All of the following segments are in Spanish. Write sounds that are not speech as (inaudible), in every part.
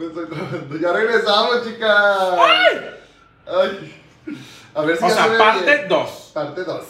Me estoy trabando. Ya regresamos, chicas. ¡Ay! A ver si O ya se sea, ve parte bien. 2. Parte 2.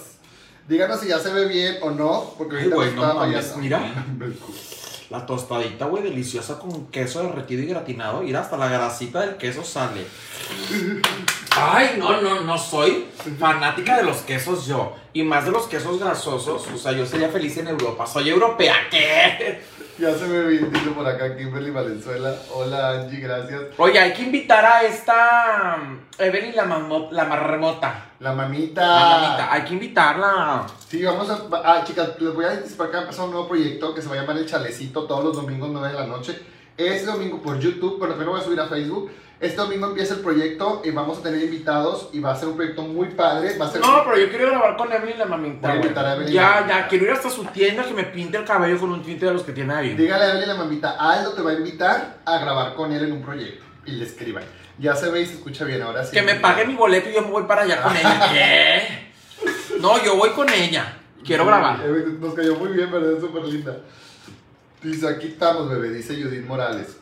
Díganos si ya se ve bien o no, porque Ay, ahorita güey, no estaba mames, mira. (laughs) La tostadita, güey, deliciosa con queso derretido y gratinado. Mira, hasta la grasita del queso sale. (laughs) Ay, no, no, no soy fanática de los quesos yo. Y más de los quesos grasosos. O sea, yo sería feliz en Europa. Soy europea, ¿qué? Ya se bien, dice por acá Kimberly Valenzuela. Hola Angie, gracias. Oye, hay que invitar a esta um, Evelyn la, la marmota. La mamita. La mamita. Hay que invitarla. Sí, vamos a. Ah, chicas, les voy a anticipar que va a empezar un nuevo proyecto que se va a llamar El Chalecito todos los domingos 9 de la noche. Este domingo por YouTube, pero también lo voy a subir a Facebook. Este domingo empieza el proyecto y vamos a tener invitados y va a ser un proyecto muy padre. Va a ser. No, pero yo quiero grabar con Evelyn la mamita. Voy a güey. invitar a Evelyn la Ya, ya, quiero ir hasta su tienda que me pinte el cabello con un tinte de los que tiene ahí. Dígale a Evelyn la mamita, Aldo te va a invitar a grabar con él en un proyecto. Y le escriban. Ya se ve y se escucha bien, ahora sí. Que me pague mi boleto y yo me voy para allá con ella. (laughs) ¿Qué? No, yo voy con ella. Quiero grabar. Nos cayó muy bien, ¿verdad? Es súper linda. Dice, aquí estamos, bebé, dice Judith Morales.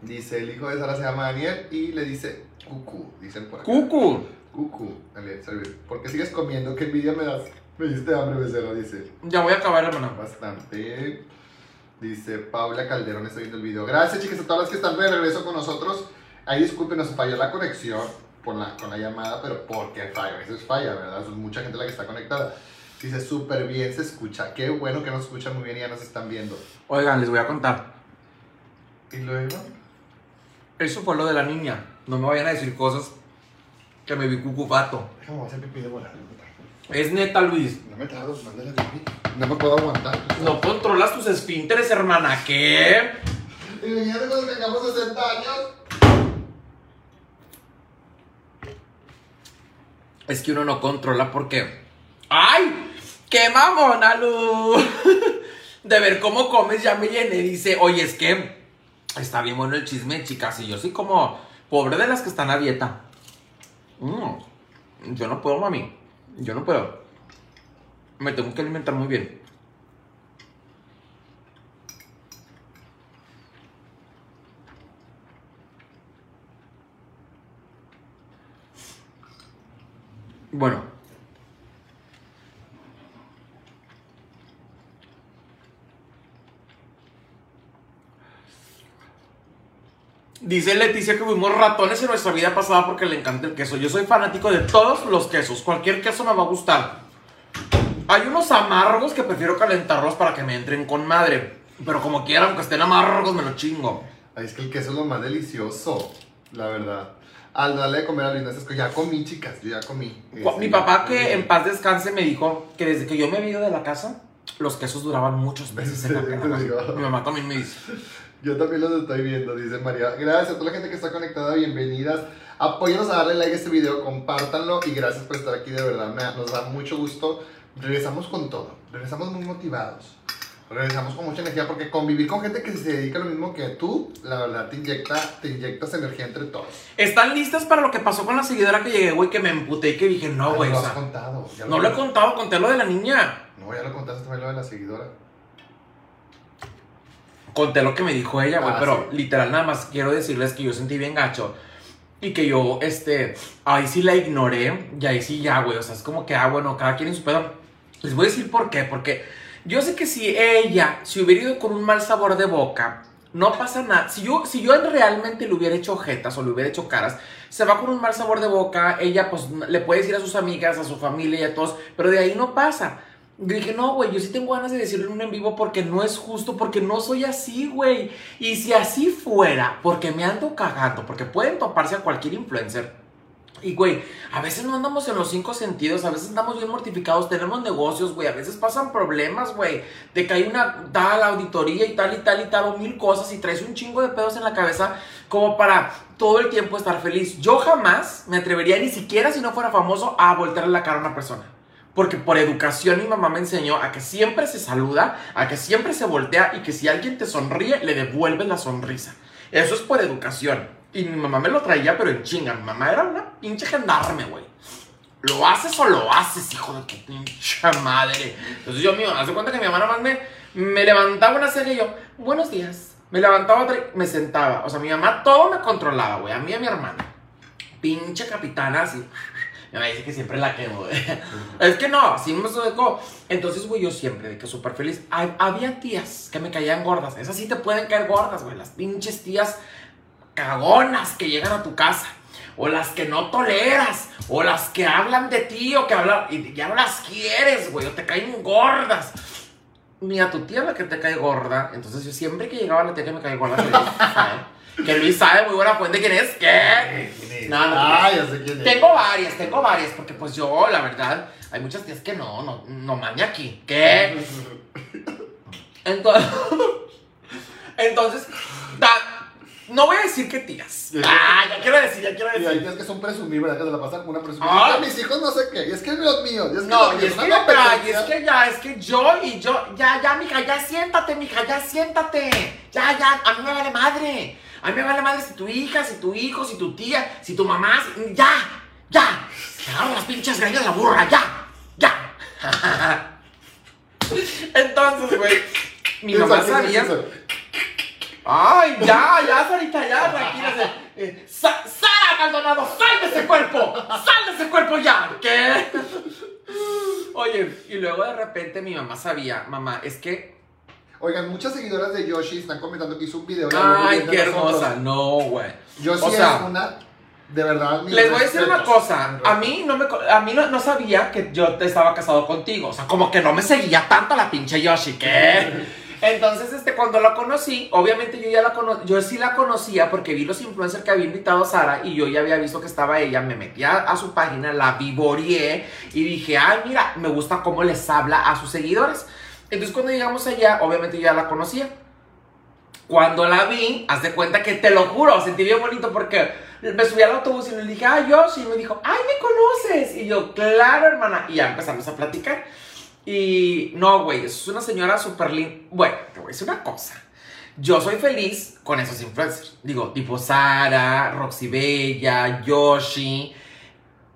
Dice, el hijo de Sara se llama Daniel y le dice Cucu, dicen por acá. Cucu. Cucu, dale, servir. ¿Por qué sigues comiendo? ¿Qué envidia me das? Me diste hambre, becerra, dice. Ya voy a acabar, hermano. Bastante. Dice Paula Calderón, está viendo el video. Gracias, chicas, a todas las que están de regreso con nosotros. Ahí disculpen, nos falló la conexión con la, con la llamada, pero porque falla, a veces falla, ¿verdad? Es mucha gente la que está conectada. Dice, súper bien se escucha. Qué bueno que nos escuchan muy bien y ya nos están viendo. Oigan, les voy a contar. Y luego, Eso fue lo de la niña. No me vayan a decir cosas que me vi cucufato. déjame hacer pipí de volar. Es neta, Luis. No me tragas, mándale pipí. No me puedo aguantar. No controlas tus esfínteres, hermana. ¿Qué? Imagínate cuando tengamos 60 años. Es que uno no controla porque. ¡Ay! ¡Qué mamona, Lu! (laughs) De ver cómo comes ya me llené. Dice, oye, es que está bien bueno el chisme, chicas. Y yo soy como pobre de las que están a dieta. Mm, yo no puedo, mami. Yo no puedo. Me tengo que alimentar muy bien. Bueno. Dice Leticia que fuimos ratones en nuestra vida pasada porque le encanta el queso. Yo soy fanático de todos los quesos. Cualquier queso me va a gustar. Hay unos amargos que prefiero calentarlos para que me entren con madre. Pero como quiera, aunque estén amargos, me lo chingo. Ay, es que el queso es lo más delicioso, la verdad. Al darle de comer a Luis Nancy, ya comí, chicas, yo ya comí. Este, Mi papá, que en paz descanse, me dijo que desde que yo me he ido de la casa, los quesos duraban muchos meses en la (laughs) casa. Mi mamá también me dice. Yo también los estoy viendo, dice María. Gracias a toda la gente que está conectada, bienvenidas. Apóyanos a darle like a este video, compártanlo y gracias por estar aquí, de verdad, me- nos da mucho gusto. Regresamos con todo, regresamos muy motivados. Regresamos con mucha energía porque convivir con gente que se dedica a lo mismo que tú, la verdad te inyecta, te inyectas energía entre todos. ¿Están listas para lo que pasó con la seguidora que llegué, güey? Que me emputé y que dije, no, güey. lo o has contado. ya no lo he contado, conté lo de la niña. No, ya lo contaste también lo de la seguidora. Conté lo que me dijo ella, güey. Ah, pero sí. literal, nada más quiero decirles que yo sentí bien gacho. Y que yo, este, ahí sí la ignoré. Y ahí sí ya, güey. O sea, es como que, ah, bueno, cada quien en su pedo. Les voy a decir por qué. Porque yo sé que si ella, si hubiera ido con un mal sabor de boca, no pasa nada. Si yo, si yo realmente le hubiera hecho jetas o le hubiera hecho caras, se va con un mal sabor de boca. Ella, pues, le puede decir a sus amigas, a su familia y a todos. Pero de ahí no pasa. Dije, no, güey, yo sí tengo ganas de decirlo en un en vivo porque no es justo, porque no soy así, güey. Y si así fuera, porque me ando cagando, porque pueden toparse a cualquier influencer. Y, güey, a veces no andamos en los cinco sentidos, a veces andamos bien mortificados, tenemos negocios, güey, a veces pasan problemas, güey, de que hay una tal auditoría y tal y tal y tal, o mil cosas, y traes un chingo de pedos en la cabeza como para todo el tiempo estar feliz. Yo jamás me atrevería, ni siquiera si no fuera famoso, a voltearle la cara a una persona. Porque por educación mi mamá me enseñó a que siempre se saluda, a que siempre se voltea y que si alguien te sonríe, le devuelves la sonrisa. Eso es por educación. Y mi mamá me lo traía, pero en chinga. Mi mamá era una pinche gendarme, güey. ¿Lo haces o lo haces, hijo de tu pinche madre? Entonces yo, mamá, hace cuenta que mi mamá nada más me, me levantaba una serie y yo, buenos días. Me levantaba otra y me sentaba. O sea, mi mamá todo me controlaba, güey. A mí y a mi hermana. Pinche capitana, así. Mamá dice que siempre la quemo, güey. (laughs) Es que no, así me dejó. Entonces, güey, yo siempre, de que súper feliz. Hab- Había tías que me caían gordas. Esas sí te pueden caer gordas, güey. Las pinches tías cagonas que llegan a tu casa. O las que no toleras. O las que hablan de ti o que hablan. Y ya no las quieres, güey. O te caen gordas. Ni a tu tía la que te cae gorda. Entonces yo siempre que llegaba la tía que me cae gorda, le (laughs) "Ay, que Luis sabe muy buena fuente quién es. ¿Qué? No, no, ah, ya sé quién es. Tengo varias, tengo varias, porque pues yo, la verdad, hay muchas tías que no, no, no mande aquí. ¿Qué? (laughs) Entonces, (laughs) entonces, da- no voy a decir que tías. Ah, ya quiero decir, ya quiero Y hay decir. tías que son presumibles, ¿verdad? Que se la pasan con una presumida. Ah. Mis hijos no sé qué. Y es que los míos. Y es que No, los y es que, pero, y es que ya, es que yo y yo, ya, ya, mija, ya siéntate, mija, ya siéntate. Ya, ya, a mí me vale madre. A mí me vale madre si tu hija, si tu hijo, si tu tía, si tu mamá, si- ya, ya. Agarro las pinches greñas de la burra, ya, ya. (laughs) Entonces, güey, mi ¿Quién mamá sabía. Ay, ya, ya, Sarita, ya, tranquila. Eh, Sa- Sara Maldonado, sal de ese cuerpo, sal de ese cuerpo ya. ¿Qué? (laughs) Oye, y luego de repente mi mamá sabía, mamá, es que. Oigan, muchas seguidoras de Yoshi están comentando que hizo un video. Ay, qué hermosa. No, güey. Yoshi O sea, es una. De verdad, Les voy a decir una cosa, a mí no me a mí no, no sabía que yo te estaba casado contigo, o sea, como que no me seguía tanto la pinche Yoshi, ¿qué? (laughs) Entonces, este, cuando la conocí, obviamente yo ya la cono yo sí la conocía porque vi los influencers que había invitado a Sara y yo ya había visto que estaba ella, me metí a, a su página, la vivoreé y dije, ay, mira, me gusta cómo les habla a sus seguidores. Entonces, cuando llegamos allá, obviamente yo ya la conocía. Cuando la vi, haz de cuenta que te lo juro, sentí bien bonito porque me subí al autobús y le dije, ay, Yoshi, y me dijo, ay, ¿me conoces? Y yo, claro, hermana. Y ya empezamos a platicar. Y no, güey, es una señora súper linda. Bueno, te voy a decir una cosa. Yo soy feliz con esos influencers. Digo, tipo Sara, Roxy Bella, Yoshi,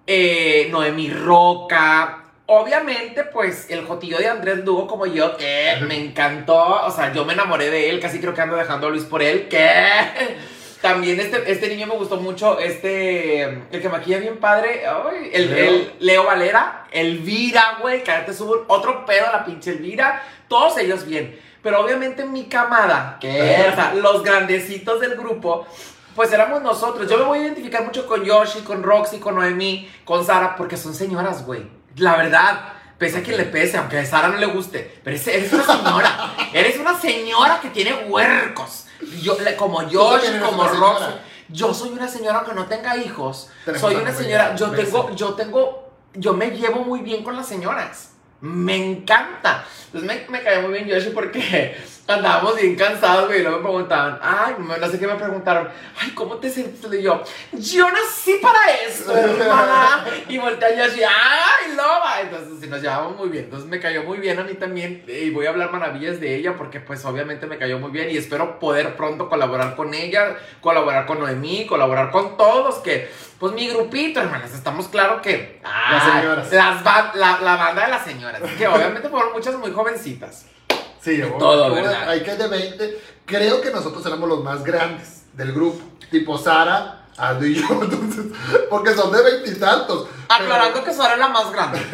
eh, Noemi Roca. Obviamente, pues el jotillo de Andrés Lugo como yo, que me encantó. O sea, yo me enamoré de él, casi creo que ando dejando a Luis por él, que (laughs) también este, este niño me gustó mucho, este, el que maquilla bien padre, ay, el, Leo. el Leo Valera, Elvira, güey, te subo otro pedo a la pinche Elvira, todos ellos bien. Pero obviamente mi camada, que o sea, los grandecitos del grupo, pues éramos nosotros. Yo me voy a identificar mucho con Yoshi, con Roxy, con Noemi, con Sara, porque son señoras, güey. La verdad, pese a que le pese, aunque a Sara no le guste, pero es- eres una señora. eres una señora que tiene huercos. Yo, como eres como señora. Yo soy una señora que no tenga hijos. Soy una señora. Yo tengo, yo tengo, yo me llevo muy bien con las señoras. Me encanta. Entonces me, me cayó muy bien Yoshi porque andábamos bien cansados, güey. Y luego me preguntaban, ay, no sé qué me preguntaron. Ay, ¿cómo te sientes? Y yo, yo nací para esto, hermana. Y volteé a Yoshi, ay, loba. Entonces, sí, nos llevamos muy bien. Entonces me cayó muy bien a mí también. Y voy a hablar maravillas de ella porque, pues, obviamente me cayó muy bien. Y espero poder pronto colaborar con ella, colaborar con Noemí, colaborar con todos. Que, pues, mi grupito, hermanas, estamos claro que. Las señoras. las ba- la, la banda de las señoras. Que obviamente fueron muchas muy jovencitas. Sí, Todo, ¿verdad? Hay que de 20. Creo que nosotros éramos los más grandes del grupo. Tipo Sara, Aldo y yo. (laughs) Entonces, porque son de veintitantos. Aclarando que Sara es la más grande. (laughs)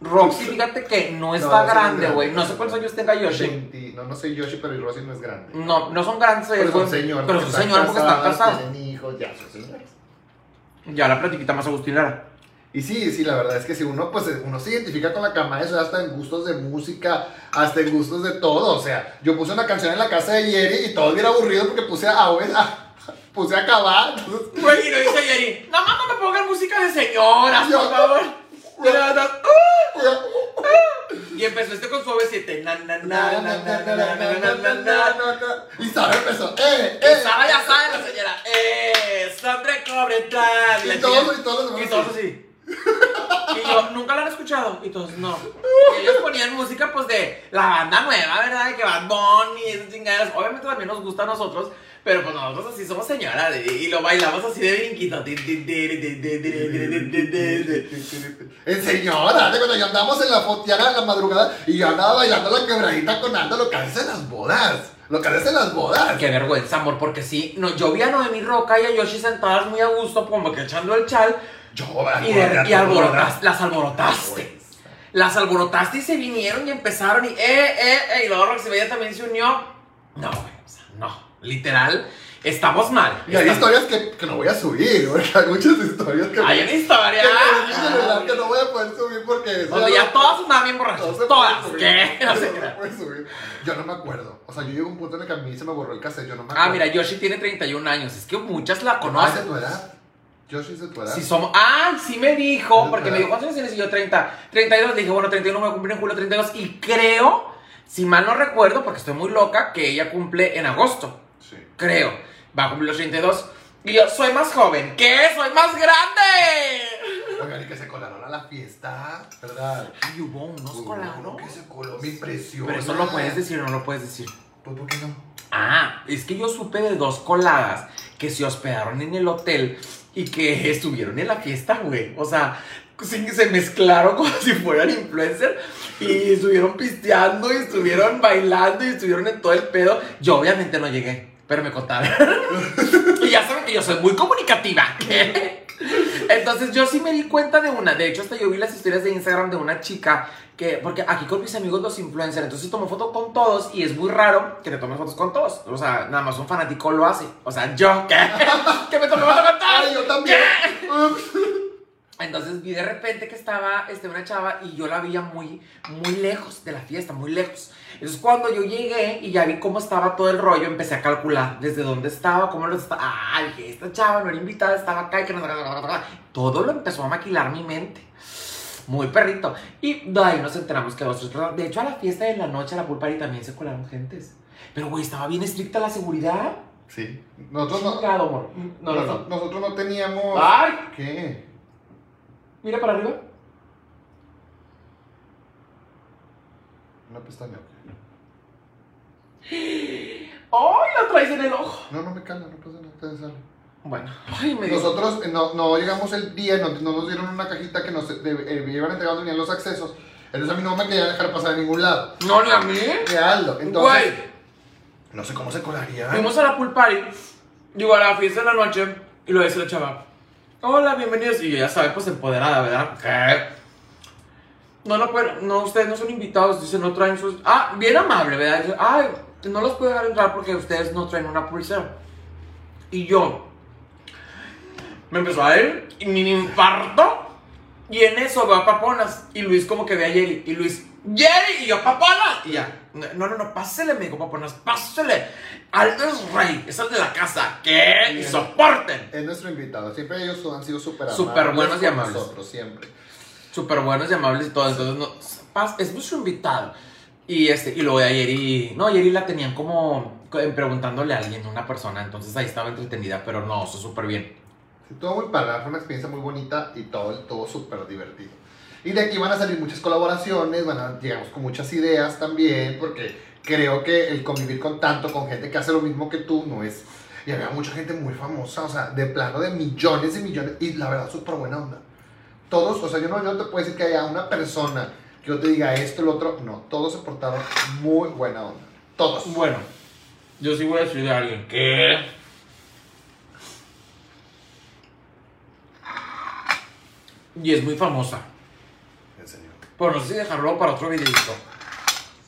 Roxy, fíjate que no está no es grande, grande. güey. No sé cuántos años tenga Yoshi. 20 no, no soy Yoshi, pero Rosy no es grande. No, no son grandes, Pero son güey, señoras. Pero son señoras porque están. Tienen hijos, ya son señoras. Ya la platiquita más agustinera. Y sí, sí, la verdad es que si uno, pues, uno se identifica con la cama, eso hasta en gustos de música, hasta en gustos de todo. O sea, yo puse una canción en la casa de Yeri y todo bien aburrido porque puse a, a- puse a acabar. Güey, y lo dice Yeri. No más no me pongan música de señoras, por favor. Y empezó este con suave 7. Na, na, na, na, na, na, na, na, na, na, na. Y Sara empezó, ¡eh, eh! Sara ya sabe la señora. Eh, Sandra cobre tal. Y todos, y todos los Y todos así. Y yo, nunca la han escuchado. Y todos, no. Y ellos ponían música, pues, de la banda nueva, ¿verdad? De que Bad Bunny y esas chingaderas. Obviamente también nos gusta a nosotros. Pero pues nosotros así somos señoras y, y lo bailamos así de brinquito. En señora, cuando yo andamos en la fotiana en la madrugada y yo andaba bailando la quebradita con Aldo, lo que las bodas. Lo que haces en las bodas. Qué vergüenza, amor, porque sí, no, yo vi a Noemi Roca y a Yoshi sentadas muy a gusto, como que echando el chal, Yo, y, de- y las alborotaste. Las alborotaste y se vinieron y empezaron y eh, eh, eh, y luego Roxy Bella también se unió. No, güey, o sea, no, literal, estamos mal. Y hay Estamos- historias que, que no voy a subir, porque (laughs) hay muchas historias que, Hay una historia. que verdad que no voy a poder subir porque Donde ya no- todas andaban bien borrachas. Todas. ¿Qué? (laughs) No puede subir. Yo no me acuerdo. O sea, yo llego a un punto en el que a mí se me borró el cassette, yo no me acuerdo. Ah, mira, Yoshi tiene 31 años. Es que muchas la de conocen. tu edad. Yoshi es de tu edad. Si somos. ¡Ay! Sí me dijo. ¿Es Porque me dijo, ¿cuántos años tienes? Y yo 30. 32. Le dije, bueno, 31 me voy a cumplir en julio 32. Y creo, si mal no recuerdo, porque estoy muy loca, que ella cumple en agosto. Sí. Creo. Va a cumplir los 32. Y yo soy más joven. ¿Qué? ¡Soy más grande! Oigan, y que se colaron a la fiesta, ¿verdad? Y hubo unos Hubo colados. uno que se coló, me impresiona. Pero eso lo puedes decir o no lo puedes decir. Pues, ¿por qué no? Ah, es que yo supe de dos coladas que se hospedaron en el hotel y que estuvieron en la fiesta, güey. O sea, sí, se mezclaron como (laughs) si fueran influencers y estuvieron pisteando y estuvieron bailando y estuvieron en todo el pedo. Yo obviamente no llegué, pero me contaron. (laughs) y ya saben que yo soy muy comunicativa. Entonces yo sí me di cuenta de una. De hecho, hasta yo vi las historias de Instagram de una chica que, porque aquí con mis amigos los influencers, entonces tomo foto con todos y es muy raro que te tomes fotos con todos. O sea, nada más un fanático lo hace. O sea, yo, ¿qué? (laughs) que me tome foto con todos. Ay, yo también. (laughs) Entonces vi de repente que estaba este, una chava y yo la veía muy, muy lejos de la fiesta, muy lejos. Entonces cuando yo llegué y ya vi cómo estaba todo el rollo, empecé a calcular desde dónde estaba, cómo lo estaba. Ay, que esta chava no era invitada, estaba acá y que no. Todo lo empezó a maquilar mi mente. Muy perrito. Y de ahí nos enteramos que personas. De hecho, a la fiesta de la noche, a la pool party también se colaron gentes. Pero, güey, estaba bien estricta la seguridad. Sí. Nosotros no. Chingado, amor. No, no, no. Nosotros no teníamos. Ay, ¿Qué? Mira para arriba. Una pestaña. ¡Ay, la traes en el ojo! No, no me cala, no pasa nada. te sale. Bueno, ay, me Nosotros eh, no, no llegamos el día, no, no nos dieron una cajita que nos de- eh, iban entregando venían los accesos. Entonces a mí no me querían dejar pasar a ningún lado. No, ni a mí. Ni a Aldo. Entonces, Güey, no sé cómo se colaría. fuimos a la pool party. Digo, a la fiesta de la noche. Y lo dice la chava. Hola, bienvenidos. Y ya sabe, pues empoderada, ¿verdad? ¿Qué? No, no pueden, no, ustedes no son invitados, dice, no traen sus... Ah, bien amable, ¿verdad? Dice, ay, no los puedo dejar entrar porque ustedes no traen una pulsera. Y yo, me empezó a ir, y mi infarto, y en eso veo a Paponas, y Luis como que ve a Jerry, y Luis, Jerry, y yo, Paponas, y ya, no, no, no, pásele, me dijo Paponas, pásele, Aldo es rey, es el de la casa, ¿qué? Y soporten. Es nuestro invitado. Siempre ellos han sido súper amables. Súper buenos y amables. Nosotros, siempre. súper buenos y amables y todo. Entonces, no, es nuestro invitado. Y, este, y luego de ayer y. No, ayer y la tenían como co- preguntándole a alguien, una persona. Entonces ahí estaba entretenida, pero no, eso súper bien. Sí, todo muy padre, fue una experiencia muy bonita y todo, todo súper divertido. Y de aquí van a salir muchas colaboraciones, van a, llegamos con muchas ideas también, porque creo que el convivir con tanto, con gente que hace lo mismo que tú, no es... Y había mucha gente muy famosa, o sea, de plano de millones y millones, y la verdad, súper buena onda. Todos, o sea, yo no, yo te puedo decir que haya una persona que yo te diga esto, lo otro, no, todos se portaron muy buena onda. Todos. Bueno, yo sí voy a decir de alguien que. Y es muy famosa. Pero no sé si dejarlo para otro videito.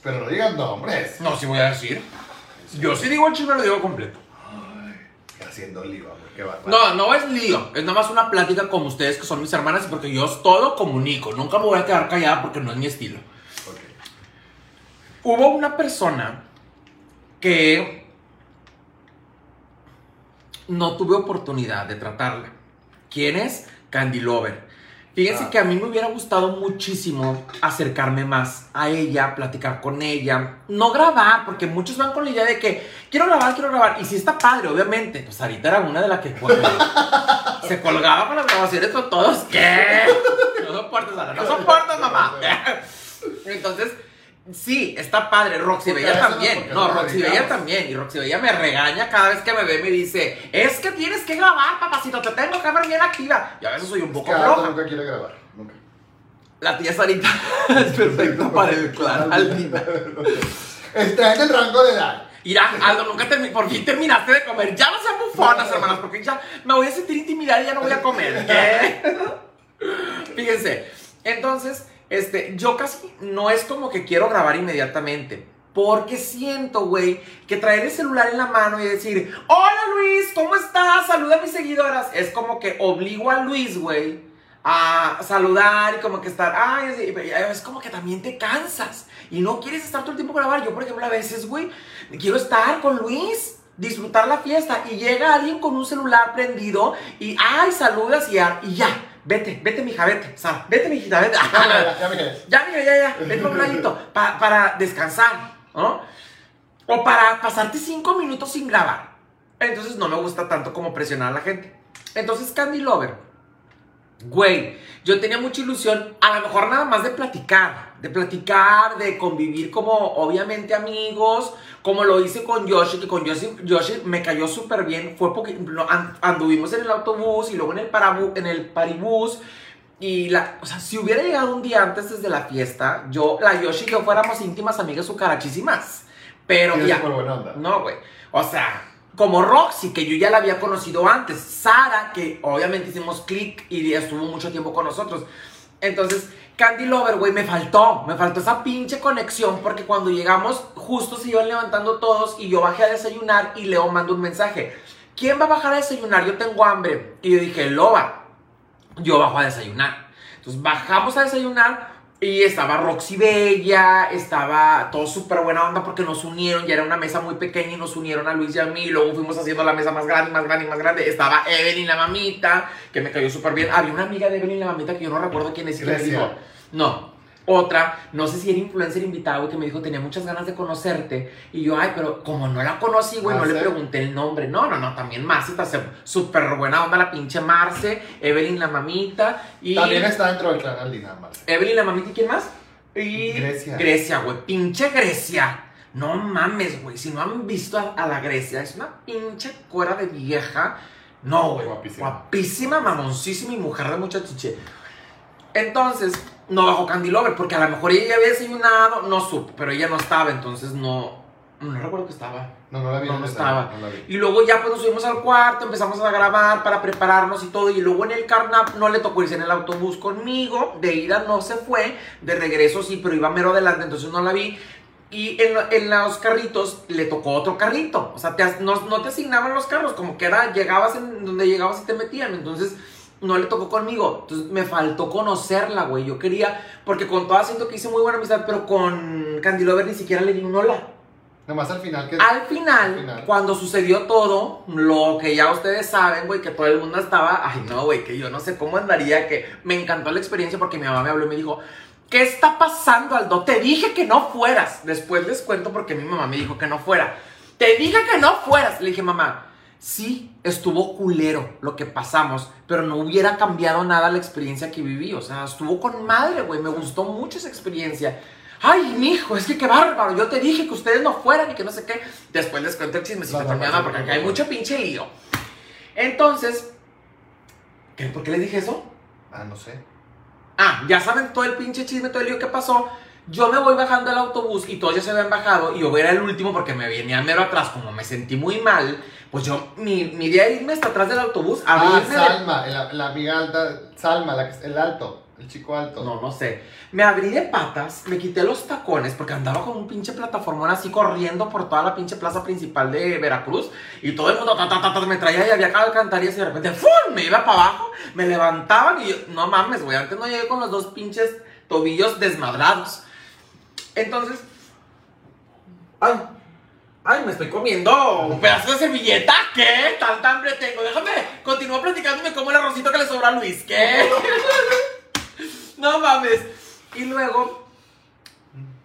Pero no digan nombres. No, sí voy a decir. Yo sí digo el chisme, lo digo completo. Haciendo lío, qué bárbaro. No, no es lío, es nada más una plática como ustedes que son mis hermanas porque yo todo comunico, nunca me voy a quedar callada porque no es mi estilo. Hubo una persona que no tuve oportunidad de tratarla. ¿Quién es? Candy Lover. Fíjense Ah. que a mí me hubiera gustado muchísimo acercarme más a ella, platicar con ella, no grabar, porque muchos van con la idea de que quiero grabar, quiero grabar, y si está padre, obviamente. Pues ahorita era una de las que pues, (laughs) se colgaba con las grabaciones con todos, ¿qué? No, soportas, Ana, no soportas, mamá. (laughs) Entonces, sí, está padre. Roxy Porque Bella también. No, nos Roxy Bella también. Y Roxy Bella me regaña cada vez que me ve y me dice, es que tienes que grabar, papacito, te tengo que ver bien activa. Y a veces soy un poco floja. nunca quiere grabar. Nunca. La tía Sarita (laughs) es perfecta para el clan Aldina. Está en el rango de edad. Mira, Aldo, nunca termi- por fin terminaste de comer. Ya no sean bufonas, hermanas, porque ya me voy a sentir intimidada y ya no voy a comer. ¿Qué? (laughs) Fíjense, entonces, este, yo casi no es como que quiero grabar inmediatamente. Porque siento, güey, que traer el celular en la mano y decir, hola Luis, ¿cómo estás? Saluda a mis seguidoras. Es como que obligo a Luis, güey, a saludar y como que estar, ay, es- es como que también te cansas y no quieres estar todo el tiempo grabar. Yo, por ejemplo, a veces, güey, quiero estar con Luis, disfrutar la fiesta y llega alguien con un celular prendido y, ay, saludas ya, y ya. Vete, vete, mija, vete. Sara, vete, mijita, vete. Ya, ya, ya. Ya, mira, ya, ya, vete un ladito pa- para descansar, ¿no? O para pasarte cinco minutos sin grabar. Entonces no me gusta tanto como presionar a la gente. Entonces, Candy Lover, güey, yo tenía mucha ilusión, a lo mejor nada más de platicar, de platicar, de convivir como obviamente amigos, como lo hice con Yoshi, que con Yoshi, Yoshi me cayó súper bien, fue porque anduvimos en el autobús y luego en el, parabu- en el paribús. Y la, o sea, si hubiera llegado un día antes desde la fiesta, yo, la Yoshi y yo fuéramos íntimas amigas sucarachísimas. Pero ya. buena onda. No, güey. O sea, como Roxy, que yo ya la había conocido antes. Sara, que obviamente hicimos clic y estuvo mucho tiempo con nosotros. Entonces, Candy Lover, güey, me faltó. Me faltó esa pinche conexión porque cuando llegamos, justo se iban levantando todos y yo bajé a desayunar y Leo mandó un mensaje. ¿Quién va a bajar a desayunar? Yo tengo hambre. Y yo dije, Loba, yo bajo a desayunar. Entonces bajamos a desayunar y estaba Roxy Bella, estaba todo súper buena onda porque nos unieron, ya era una mesa muy pequeña y nos unieron a Luis y a mí, y luego fuimos haciendo la mesa más grande, más grande más grande. Estaba Evelyn la mamita, que me cayó súper bien. Había una amiga de Evelyn la mamita que yo no recuerdo quién es. que dijo, no, otra, no sé si era influencer invitado y que me dijo, tenía muchas ganas de conocerte. Y yo, ay, pero como no la conocí, güey, no le Marce. pregunté el nombre. No, no, no, también Marce, está súper buena onda la pinche Marce, Evelyn la mamita y... También está dentro del clan Aldina, Marce. Evelyn la mamita y quién más? Y... Grecia. Grecia, güey, pinche Grecia. No mames, güey, si no han visto a, a la Grecia, es una pinche cuera de vieja. No, güey. Guapísima. Guapísima, mamoncísima y mujer de mucha chiche. Entonces, no bajó Candy Lover, porque a lo mejor ella ya había desayunado, no supo, pero ella no estaba, entonces no. No recuerdo que estaba. No, no la vi. No, estaba. No la vi. Y luego ya pues nos subimos al cuarto, empezamos a grabar para prepararnos y todo. Y luego en el carnap no le tocó irse en el autobús conmigo. De ida no se fue, de regreso sí, pero iba mero adelante, entonces no la vi. Y en, en los carritos le tocó otro carrito. O sea, te no, no te asignaban los carros, como que era, llegabas en donde llegabas y te metían. Entonces no le tocó conmigo. Entonces me faltó conocerla, güey. Yo quería, porque con todas siento que hice muy buena amistad, pero con Candy Lover ni siquiera le di un hola. Nomás al final que. Al final, Al final. cuando sucedió todo, lo que ya ustedes saben, güey, que todo el mundo estaba, ay no, güey, que yo no sé cómo andaría, que me encantó la experiencia porque mi mamá me habló y me dijo, ¿qué está pasando, Aldo? Te dije que no fueras. Después les cuento porque mi mamá me dijo que no fuera. Te dije que no fueras. Le dije, mamá, sí, estuvo culero lo que pasamos, pero no hubiera cambiado nada la experiencia que viví. O sea, estuvo con madre, güey, me gustó mucho esa experiencia. Ay, mijo, es que qué bárbaro. Yo te dije que ustedes no fueran y que no sé qué. Después les cuento el chismecito No, no, mi no, porque acá hay mucho pinche lío. Entonces, ¿qué? ¿por qué les dije eso? Ah, no sé. Ah, ya saben todo el pinche chisme, todo el lío que pasó. Yo me voy bajando del autobús y todos ya se habían bajado y yo era el último porque me venía mero atrás. Como me sentí muy mal, pues yo, mi, mi idea era irme hasta atrás del autobús, Ah, abrirme de- Salma, la, la amiga alta. Salma, la que- el alto. El chico alto. No, no sé. Me abrí de patas, me quité los tacones porque andaba con un pinche plataformón así corriendo por toda la pinche plaza principal de Veracruz y todo el mundo ta, ta, ta, ta, me traía y había alcantarillas y de repente ¡fum! me iba para abajo, me levantaban y yo, no mames, güey, antes no llegué con los dos pinches tobillos desmadrados. Entonces, ay, ay, me estoy comiendo un pedazo de servilleta, ¿qué? Tanta hambre tengo, déjame, continúa platicándome como el arrocito que le sobra a Luis, ¿qué? (laughs) No mames. Y luego,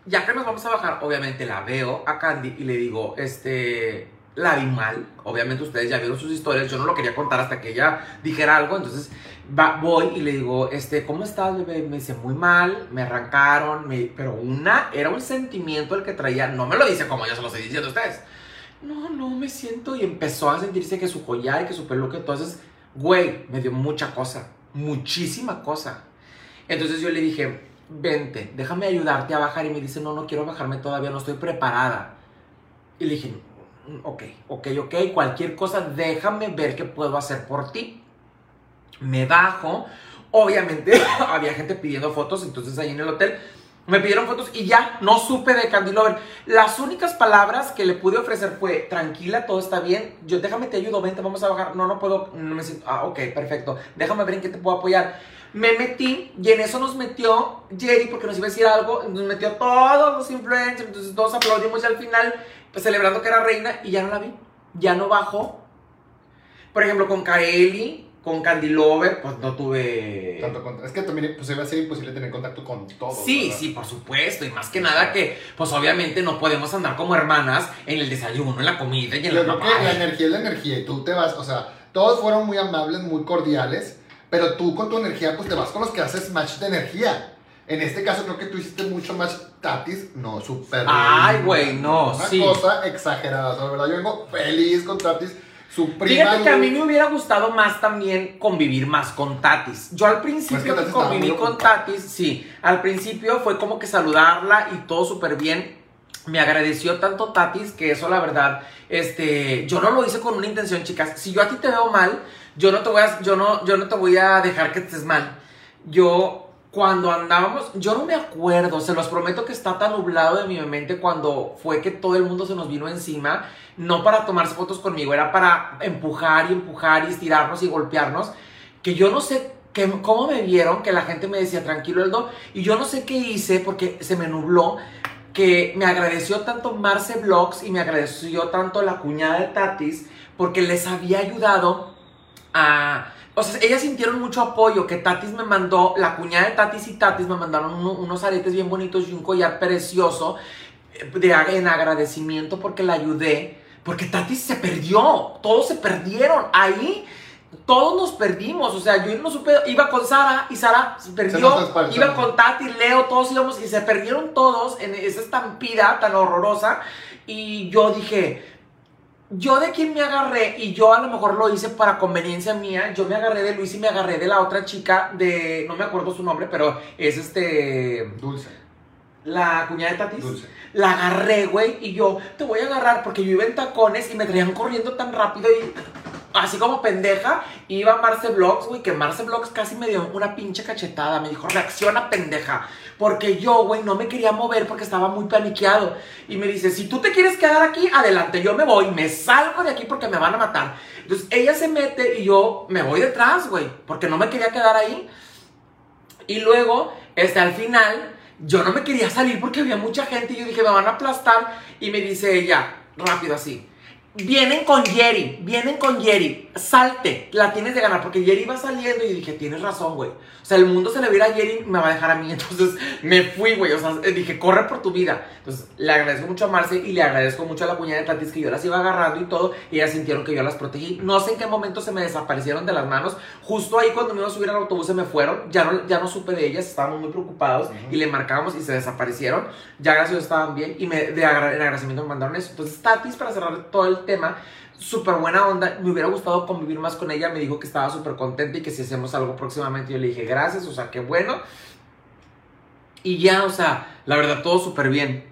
ya que nos vamos a bajar, obviamente la veo a Candy y le digo, este, la vi mal. Obviamente ustedes ya vieron sus historias. Yo no lo quería contar hasta que ella dijera algo. Entonces va, voy y le digo, este, ¿cómo estás, bebé? Me dice muy mal, me arrancaron, me... pero una era un sentimiento el que traía. No me lo dice como yo se lo estoy diciendo a ustedes. No, no me siento. Y empezó a sentirse que su collar y que su peluque. Entonces, güey, me dio mucha cosa. Muchísima cosa. Entonces yo le dije, vente, déjame ayudarte a bajar. Y me dice, no, no quiero bajarme todavía, no estoy preparada. Y le dije, "Mm, ok, ok, ok, cualquier cosa, déjame ver qué puedo hacer por ti. Me bajo. Obviamente (laughs) había gente pidiendo fotos, entonces ahí en el hotel me pidieron fotos y ya no supe de Candy Lover. Las únicas palabras que le pude ofrecer fue, tranquila, todo está bien, yo déjame te ayudo, vente, vamos a bajar. No, no puedo, no me siento, ah, ok, perfecto, déjame ver en qué te puedo apoyar. Me metí y en eso nos metió Jerry porque nos iba a decir algo, nos metió todos los influencers, entonces todos aplaudimos y al final, pues celebrando que era reina y ya no la vi, ya no bajó. Por ejemplo, con Kaeli, con Candy Lover, pues no tuve... Tanto con- es que también pues, iba a ser imposible tener contacto con todos. Sí, ¿verdad? sí, por supuesto. Y más que nada que, pues obviamente no podemos andar como hermanas en el desayuno, en la comida y en Yo la creo que la energía es la energía y tú te vas, o sea, todos fueron muy amables, muy cordiales, pero tú con tu energía pues te vas con los que haces match de energía. En este caso creo que tú hiciste mucho match Tatis, no, súper. Ay, güey, no, Una sí. cosa exagerada, o sea, de verdad yo vengo feliz con Tatis, su prima. Fíjate que a mí me hubiera gustado más también convivir más con Tatis. Yo al principio Pues que conviví con. Tatis, sí, al principio fue como que saludarla y todo súper bien. Me agradeció tanto Tatis que eso la verdad, este, yo no lo hice con una intención, chicas. Si yo a ti te veo mal, yo no te voy a, yo no, yo no te voy a dejar que estés mal. Yo cuando andábamos, yo no me acuerdo, se los prometo que está tan nublado de mi mente cuando fue que todo el mundo se nos vino encima, no para tomarse fotos conmigo, era para empujar y empujar y estirarnos y golpearnos, que yo no sé que, cómo me vieron, que la gente me decía, tranquilo Eldo, y yo no sé qué hice porque se me nubló, que me agradeció tanto Marce Vlogs y me agradeció tanto la cuñada de Tatis, porque les había ayudado a... O sea, ellas sintieron mucho apoyo, que Tatis me mandó, la cuñada de Tatis y Tatis me mandaron uno- unos aretes bien bonitos y un collar precioso eh, de, en agradecimiento porque la ayudé, porque Tatis se perdió, todos se perdieron, ahí todos nos perdimos, o sea, yo no supe, iba con Sara y Sara se perdió, iba con Tati, Leo, todos íbamos y se perdieron todos en esa estampida tan horrorosa y yo dije, yo de quién me agarré, y yo a lo mejor lo hice para conveniencia mía, yo me agarré de Luis y me agarré de la otra chica de, no me acuerdo su nombre, pero es este, Dulce, la cuñada de Tatis. dulce. La agarré, güey, y yo te voy a agarrar porque yo iba en tacones y me traían corriendo tan rápido y así como pendeja. Iba Marce Vlogs, güey, que Marce Vlogs casi me dio una pinche cachetada. Me dijo, reacciona, pendeja. Porque yo, güey, no me quería mover porque estaba muy paniqueado. Y me dice, si tú te quieres quedar aquí, adelante, yo me voy, me salgo de aquí porque me van a matar. Entonces ella se mete y yo me voy detrás, güey, porque no me quería quedar ahí. Y luego, este, al final, yo no me quería salir porque había mucha gente y yo dije, me van a aplastar. Y me dice ella, rápido así, vienen con Jerry, vienen con Jerry, salte, la tienes de ganar. Porque Jerry iba saliendo y dije, tienes razón, güey. O sea, el mundo se le viera a Jerry, me va a dejar a mí. (laughs) Entonces me fui, güey. O sea, dije, corre por tu vida. Entonces le agradezco mucho a Marce y le agradezco mucho a la cuñada de Tatis que yo las iba agarrando y todo. Y ellas sintieron que yo las protegí. No sé en qué momento se me desaparecieron de las manos. Justo ahí cuando me iba a subir al autobús se me fueron. Ya no, ya no supe de ellas, estábamos muy preocupados y le marcábamos y se desaparecieron. Ya gracias a Dios estaban bien y me, de agra- en agradecimiento me mandaron eso. Entonces Tatis, para cerrar todo el tema, súper buena onda. Me hubiera gustado convivir más con ella. Me dijo que estaba súper contenta y que si hacemos algo próximamente, yo le dije gracias, o sea, qué bueno. Y ya, o sea, la verdad, todo súper bien.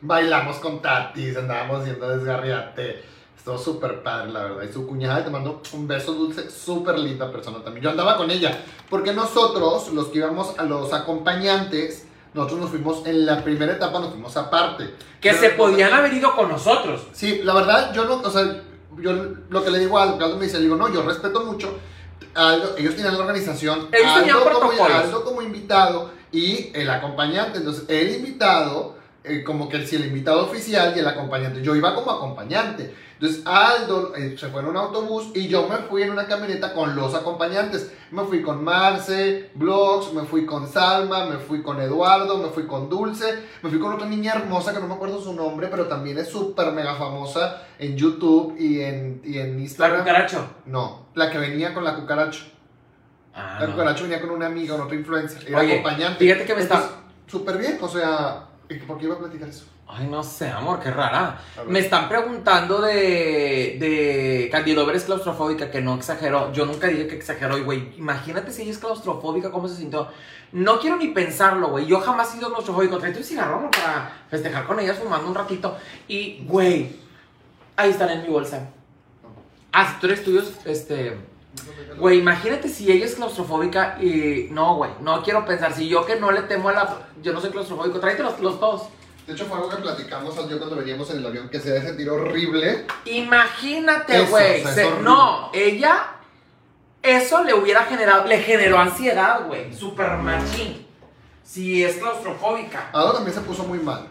Bailamos con Tatis, andábamos haciendo desgarriate. Estuvo súper padre, la verdad. Y su cuñada te mandó un beso dulce, súper linda persona también. Yo andaba con ella, porque nosotros, los que íbamos a los acompañantes, nosotros nos fuimos en la primera etapa, nos fuimos aparte. Que se podían haber ido con nosotros. Sí, la verdad, yo no, o sea, yo lo que le digo a Aldo, que Aldo me dice, le digo, no, yo respeto mucho. Aldo, ellos tenían la organización, Ellos tenían Aldo como. Aldo como invitado y el acompañante. Entonces, el invitado eh, como que si el invitado oficial y el acompañante. Yo iba como acompañante. Entonces Aldo eh, se fue en un autobús y yo me fui en una camioneta con los acompañantes. Me fui con Marce, Vlogs, me fui con Salma, me fui con Eduardo, me fui con Dulce, me fui con otra niña hermosa que no me acuerdo su nombre, pero también es súper mega famosa en YouTube y en, y en ¿La Instagram. cucaracho? No, la que venía con la cucaracho. Ah, La no. cucaracho venía con una amiga, con otro influencer. Era Oye, acompañante. fíjate que me está- Súper bien, o sea, ¿por qué iba a platicar eso? Ay, no sé, amor, qué rara. Me están preguntando de, de Candido es claustrofóbica, que no exageró. Yo nunca dije que exageró, y güey, imagínate si ella es claustrofóbica, cómo se sintió. No quiero ni pensarlo, güey. Yo jamás he sido claustrofóbico. Trae tu cigarro amor, para festejar con ellas fumando un ratito. Y, güey, ahí están en mi bolsa. Ah, si tú eres tuyos, este... Güey, imagínate si ella es claustrofóbica y... No, güey, no quiero pensar. Si yo que no le temo a la... Yo no soy claustrofóbico, tráete los, los dos. De hecho, fue algo que platicamos al yo cuando veníamos en el avión, que se debe sentir horrible. Imagínate, güey. o sea, no, ella. Eso le hubiera generado. Le generó ansiedad, güey. Super machín. Si es claustrofóbica. Aldo también se puso muy mal.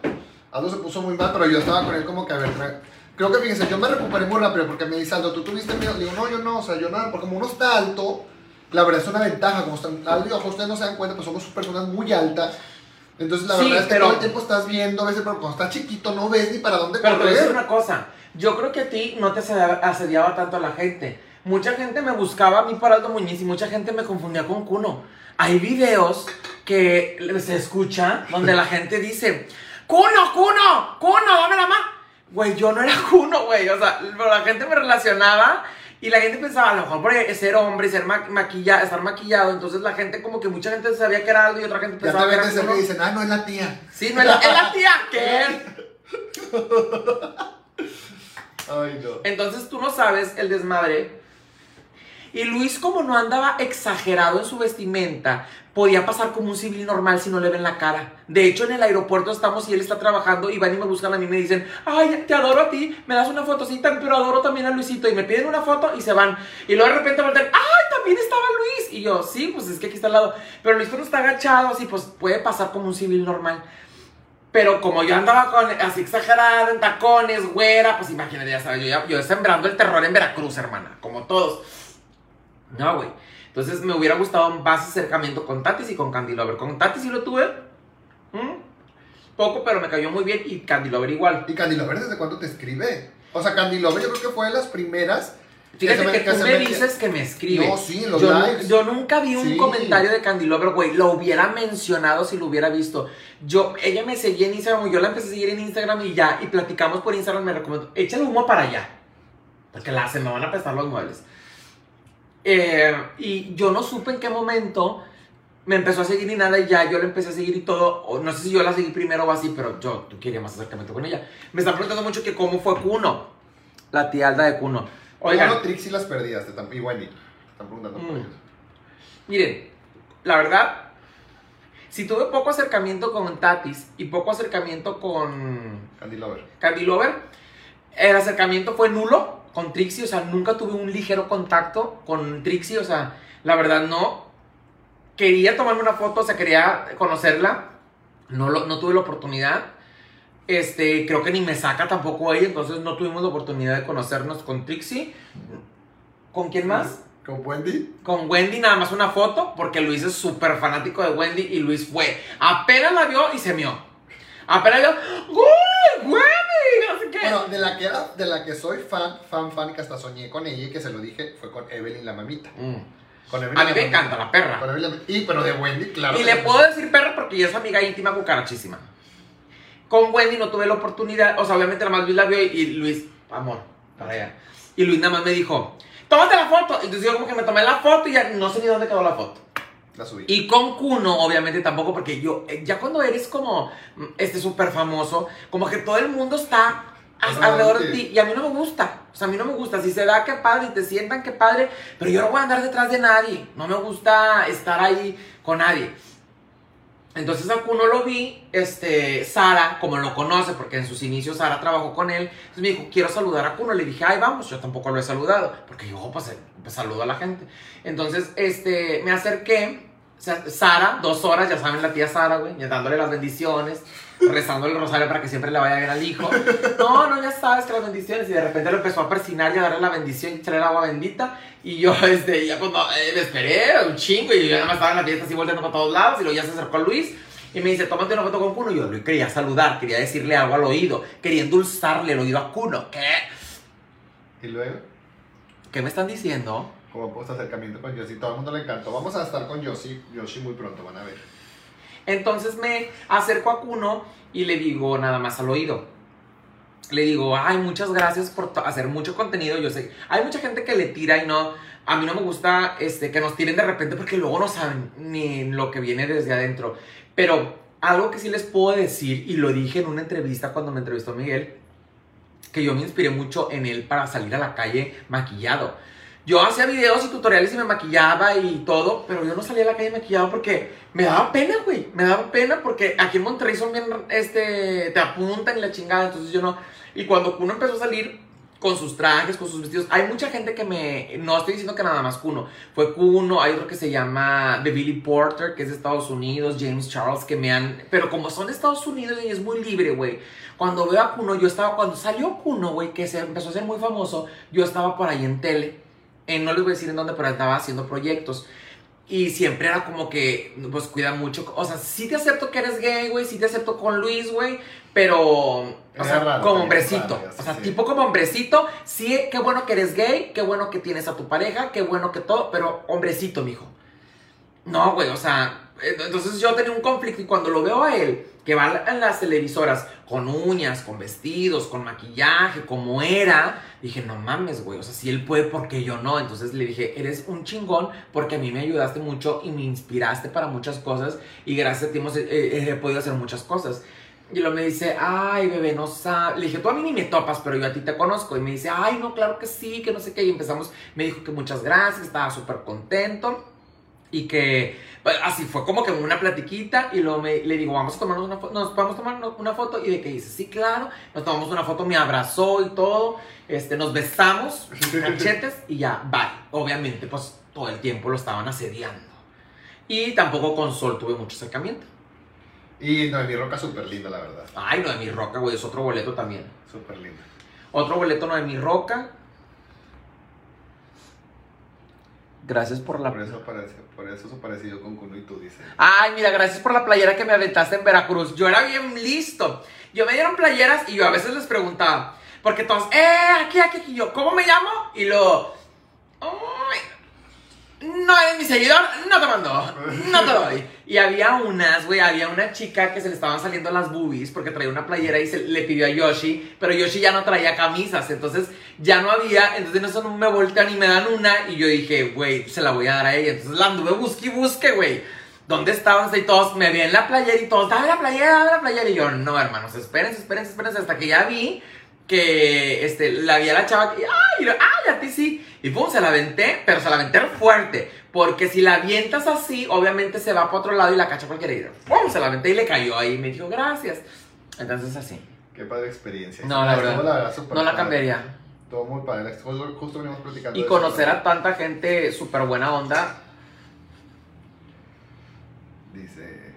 Aldo se puso muy mal, pero yo estaba con él como que, a ver, creo que fíjense, yo me recuperé muy rápido porque me dice Aldo, ¿tú tuviste miedo? Digo, no, yo no, o sea, yo nada, porque como uno está alto, la verdad es una ventaja, como están, ojo, ustedes no se dan cuenta, pues somos personas muy altas. Entonces, la Sí, verdad es que pero- todo el tiempo estás viendo, a veces, pero cuando estás chiquito no ves ni para dónde Pero te voy a decir correr. una cosa. Yo creo que a ti no te asediaba, asediaba tanto a la gente. Mucha gente me buscaba a mí para Aldo Muñiz y mucha gente me confundía con Cuno. Hay videos que se escucha donde la gente dice: ¡Cuno, Cuno! ¡Cuno, dame la mano! Güey, yo no era (laughs) Cuno, güey. O sea, pero la gente me relacionaba y la gente pensaba, a lo mejor por ser hombre ser ma- maquilla, estar maquillado. Entonces la gente, como que mucha gente sabía que era Aldo y otra gente Ya pensaba te que era y dicen, ah, no es la tía. Sí, no es la, es la tía. (laughs) ¿Qué? Ay, no. Entonces tú no sabes el desmadre. Y Luis, como no andaba exagerado en su vestimenta, podía pasar como un civil normal si no le ven la cara. De hecho, en el aeropuerto estamos y él está trabajando y van y me buscan a mí y me dicen, ay, te adoro a ti, me das una fotocita, pero adoro también a Luisito. Y me piden una foto y se van. Y luego de repente voltean, ay, también estaba Luis. Y yo, sí, pues es que aquí está al lado. Pero Luis cuando está agachado, así, pues puede pasar como un civil normal. Pero como yo andaba con así exagerada, en tacones, güera, pues imagínate, ya sabes, yo, yo sembrando el terror en Veracruz, hermana, como todos. No, güey. Entonces me hubiera gustado más acercamiento con Tatis y con Candy Lover. Con Tatis sí lo tuve. Poco, pero me cayó muy bien. Y Candy Lover igual. ¿Y Candy Lover desde cuándo te escribe? O sea, Candy Lover yo creo que fue de las primeras. Fíjate que, que tú me dices que me escribe. No, sí, en los yo, lives. yo nunca vi un Sí. comentario de Candy Lover, güey. Lo hubiera mencionado si lo hubiera visto. Yo, ella me seguía en Instagram, yo la empecé a seguir en Instagram y ya, y platicamos por Instagram, me recomendó, échale humo para allá. Porque la, se me van a prestar los muebles. Eh, y yo no supe en qué momento me empezó a seguir ni nada y ya yo le empecé a seguir y todo. No sé si yo la seguí primero o así, pero yo tú quería más acercamiento con ella. Me están preguntando mucho que cómo fue Kuno. La tía Alda de Kuno. Oigan, Bueno, Trixie las perdidas, y Wendy. Están preguntando por Mm. ellos. Miren, la verdad, si tuve poco acercamiento con Tatis y poco acercamiento con Candy Lover. Candy Lover, el acercamiento fue nulo con Trixie, o sea, nunca tuve un ligero contacto con Trixie, o sea, la verdad no. Quería tomarme una foto, o sea, quería conocerla, no, lo- no tuve la oportunidad. Este, creo que ni me saca tampoco ella, entonces no tuvimos la oportunidad de conocernos con Trixie. ¿Con quién más? ¿Con Wendy? Con Wendy nada más una foto, porque Luis es súper fanático de Wendy y Luis fue. Apenas la vio y se mió. Apenas vio, ¡Uy, Wendy! No sé qué. Bueno, de la que era, de la que soy fan, fan, fan, que hasta soñé con ella y que se lo dije, fue con Evelyn la mamita. Mm. Con Evelyn A mí me encanta la perra. Con Evelyn la- Y, pero de Wendy, claro. Y le puedo decir perra porque ella es amiga íntima cucarachísima. Con Wendy no tuve la oportunidad, o sea, obviamente nada más Luis la vio y, y Luis, amor, para allá. Y Luis nada más me dijo, tómate la foto. Entonces yo como que me tomé la foto y ya no sé ni dónde quedó la foto. La subí. Y con Kuno, obviamente tampoco, porque yo, eh, ya cuando eres como mm, este súper famoso, como que todo el mundo está alrededor de ti. Y a mí no me gusta. O sea, a mí no me gusta. Si se da, qué padre, y te sientan, qué padre. Pero yo no voy a andar detrás de nadie. No me gusta estar ahí con nadie. Entonces a Kuno lo vi, este, Sara, como lo conoce, porque en sus inicios Sara trabajó con él, entonces me dijo, quiero saludar a Kuno, le dije, ay, vamos, yo tampoco lo he saludado, porque yo, pues, pues, saludo a la gente. Entonces, este, me acerqué, Sara, dos horas, ya saben, la tía Sara, güey, ya dándole las bendiciones, rezando el rosario para que siempre le vaya bien al hijo. No, no, ya sabes que las bendiciones. Y de repente lo empezó a persinar y a darle la bendición y echarle el agua bendita. Y yo, (laughs) este, ya pues no, eh, me esperé un chingo. Y yo nada más estaba en la fiesta así volteando para todos lados. Y luego ya se acercó a Luis. Y me dice, tómate una foto con Kuno. Y yo quería saludar, quería decirle algo al oído, quería endulzarle el oído a Kuno. ¿Qué? Y luego, ¿Qué me están diciendo? Como pues acercamiento con Yoshi, todo el mundo le encantó. Vamos a estar con Yoshi, Yoshi muy pronto, van a ver. Entonces me acerco a Kuno y le digo nada más al oído. Le digo, ay, muchas gracias por hacer mucho contenido. Yo sé, hay mucha gente que le tira y no. A mí no me gusta este, que nos tiren de repente porque luego no saben ni lo que viene desde adentro. Pero algo que sí les puedo decir, y lo dije en una entrevista cuando me entrevistó Miguel, que yo me inspiré mucho en él para salir a la calle maquillado. Yo hacía videos y tutoriales y me maquillaba y todo, pero yo no salía a la calle maquillado porque me daba pena, güey. Me daba pena porque aquí en Monterrey son bien, este, te apuntan y la chingada, entonces yo no. Y cuando Kuno empezó a salir con sus trajes, con sus vestidos, hay mucha gente que me. No estoy diciendo que nada más Kuno. Fue Kuno, hay otro que se llama The Billy Porter, que es de Estados Unidos, James Charles, que me han. Pero como son de Estados Unidos y es muy libre, güey. Cuando veo a Kuno, yo estaba. Cuando salió Kuno, güey, que se empezó a ser muy famoso, yo estaba por ahí en tele. Eh, no les voy a decir en dónde, pero estaba haciendo proyectos. Y siempre era como que, pues cuida mucho. O sea, sí te acepto que eres gay, güey. Sí te acepto con Luis, güey. Pero, o sea, raro, como hombrecito. raro, o sea, sí. tipo como hombrecito. Sí, qué bueno que eres gay. Qué bueno que tienes a tu pareja. Qué bueno que todo. Pero hombrecito, mijo. No, güey, o sea, eh, entonces yo tenía un conflicto y cuando lo veo a él, que va a las televisoras con uñas, con vestidos, con maquillaje, como era, dije, no mames, güey, o sea, si él puede, ¿por qué yo no? Entonces le dije, eres un chingón porque a mí me ayudaste mucho y me inspiraste para muchas cosas y gracias a ti hemos, eh, eh, he podido hacer muchas cosas. Y luego me dice, ay, bebé, no sabes. Le dije, tú a mí ni me topas, pero yo a ti te conozco. Y me dice, ay, no, claro que sí, que no sé qué. Y empezamos, me dijo que muchas gracias, estaba súper contento. Y que pues, así fue como que una platiquita. Y luego me, le digo, vamos a tomarnos una foto. Nos podemos tomar una- una foto. Y de que dice, sí, claro. Nos tomamos una foto, me abrazó y todo. Este, nos besamos, (laughs) cachetes y ya, bye. Obviamente, pues todo el tiempo lo estaban asediando. Y tampoco con Sol tuve mucho acercamiento. Y Noemí Roca, súper linda, la verdad. Ay, Noemí Roca, güey, es otro boleto también. Súper linda. Otro boleto Noemí Roca. Gracias por la Por eso, parece, por eso su parecido con Kuno y tú, dice. Ay, mira, gracias por la playera que me aventaste en Veracruz. Yo era bien listo. Yo me dieron playeras y yo a veces les preguntaba, porque todos, eh, aquí, aquí, aquí, yo, ¿cómo me llamo? Y luego, "Ay, no eres mi seguidor, no te mando, no te doy. (laughs) Y había unas, güey, había una chica que se le estaban saliendo las boobies porque traía una playera y se le pidió a Yoshi, pero Yoshi ya no traía camisas, entonces ya no había, entonces en eso no me voltean y me dan una y yo dije, güey, se la voy a dar a ella. Entonces la anduve busque y busque, güey. ¿Dónde estaban? Y todos me veían la playera y todos, dame la playera, dame la playera. Y yo, no, hermanos, espérense, espérense, espérense, hasta que ya vi que este, la vi a la chava y, ay, ay, a ti sí. Y pum, se la aventé, pero se la aventé fuerte. Porque si la avientas así, obviamente se va para otro lado y la cacha cualquiera. Y pum, se la aventé y le cayó ahí. Y me dijo, gracias. Entonces así. Qué padre experiencia. No, la verdad, No la padre. cambiaría. Todo muy padre. Justo, justo venimos platicando. Y de conocer eso. a tanta gente súper buena onda. Dice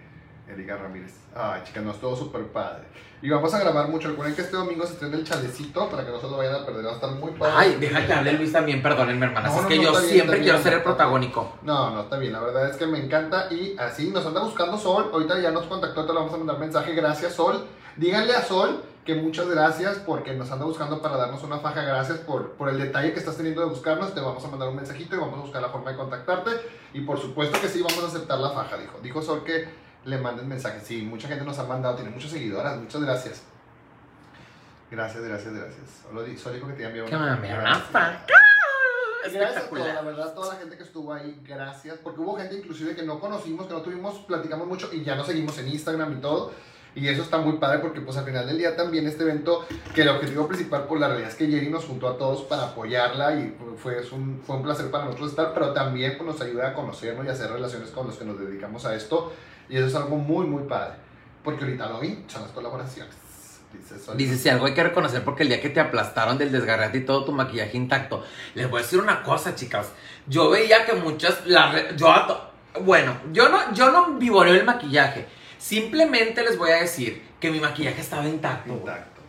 Erika Ramírez. Ay, chicas, no, estuvo súper padre. Y vamos a grabar mucho. Recuerden que este domingo se estrena el chalecito para que no se lo vayan a perder. Va a estar muy padre. Ay, deja que hable Luis también, perdónenme, hermanas. No, es que no, yo bien, siempre quiero bien. ser el protagónico. No, no, está bien. La verdad es que me encanta. Y así nos anda buscando Sol. Ahorita ya nos contactó, te le vamos a mandar mensaje. Gracias, Sol. Díganle a Sol que muchas gracias porque nos anda buscando para darnos una faja. Gracias por, por el detalle que estás teniendo de buscarnos. Te vamos a mandar un mensajito y vamos a buscar la forma de contactarte. Y por supuesto que sí, vamos a aceptar la faja, dijo. Dijo Sol que le mandes mensaje. Sí, mucha gente nos ha mandado. Tiene muchas seguidoras. Muchas gracias. Gracias, gracias, gracias. Solo di- Sol dijo que te envió Que me enviaron una Gracias. Gracias a toda, la verdad, toda la gente que estuvo ahí, gracias, porque hubo gente inclusive que no conocimos, que no tuvimos, platicamos mucho y ya nos seguimos en Instagram y todo, y eso está muy padre porque pues al final del día también este evento, que el objetivo principal por la realidad es que Jerry nos juntó a todos para apoyarla y fue, es un, fue un placer para nosotros estar, pero también pues, nos ayuda a conocernos y a hacer relaciones con los que nos dedicamos a esto, y eso es algo muy, muy padre, porque ahorita lo vi, son las colaboraciones. Dice, Sol. Dice, si algo hay que reconocer porque el día que te aplastaron del desgarrate y todo tu maquillaje intacto. Les voy a decir una cosa, chicas. Yo veía que muchas... la yo Bueno, yo no, yo no vivoreo el maquillaje. Simplemente les voy a decir que mi maquillaje estaba intacto. Intacto.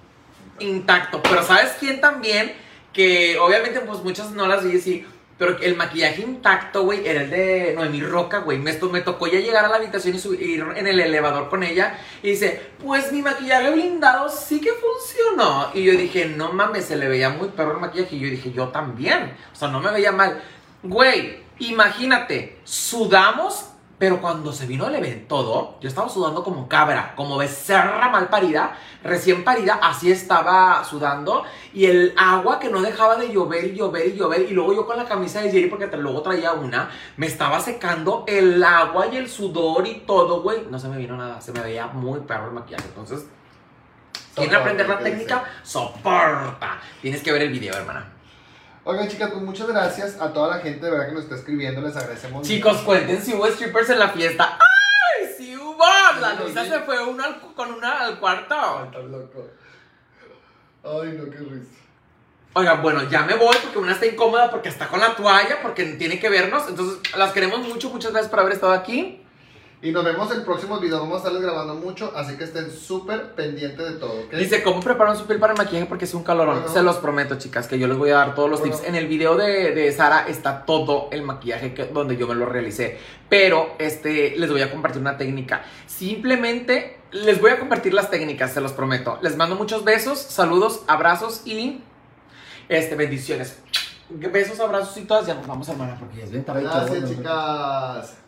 Intacto. Pero ¿sabes quién también? Que obviamente pues muchas no las vi así. Pero el maquillaje intacto, güey, era el de Noemí Roca, güey. Me, me tocó ya llegar a la habitación y subir en el elevador con ella. Y dice, pues mi maquillaje blindado sí que funcionó. Y yo dije, no mames, se le veía muy perro el maquillaje. Y yo dije, yo también. O sea, no me veía mal. Güey, imagínate, sudamos, pero cuando se vino el evento todo, yo estaba sudando como cabra, como becerra mal parida, recién parida, así estaba sudando. Y el agua que no dejaba de llover y llover y llover. Y luego yo con la camisa de Jerry, porque luego traía una, me estaba secando el agua y el sudor y todo, güey. No se me vino nada, se me veía muy perro el maquillaje. Entonces, ¿quieren Soporta, aprender la ¿qué técnica? Soporta. Tienes que ver el video, hermana. Oigan, chicas, pues muchas gracias a toda la gente de verdad que nos está escribiendo. Les agradecemos. Chicos, mucho. cuenten si hubo strippers en la fiesta. ¡Ay, sí hubo! La Luisa se fue uno al- con una al cuarto. Ay, estás loco. Ay, no, qué risa. Oigan, bueno, ya me voy porque una está incómoda porque está con la toalla, porque tiene que vernos. Entonces, las queremos mucho. Muchas gracias por haber estado aquí. Y nos vemos en próximos videos. Vamos a estarles grabando mucho, así que estén súper pendientes de todo. Dice, ¿cómo preparan su piel para el maquillaje? Porque es un calorón. Bueno. Se los prometo, chicas, que yo les voy a dar todos los Bueno. tips. En el video de, de Sara está todo el maquillaje que, donde yo me lo realicé. Pero este, les voy a compartir una técnica. Simplemente les voy a compartir las técnicas, se los prometo. Les mando muchos besos, saludos, abrazos y este, bendiciones. Besos, abrazos y todas. Ya nos vamos, hermana, porque ya es bien tarde. Gracias, chicas.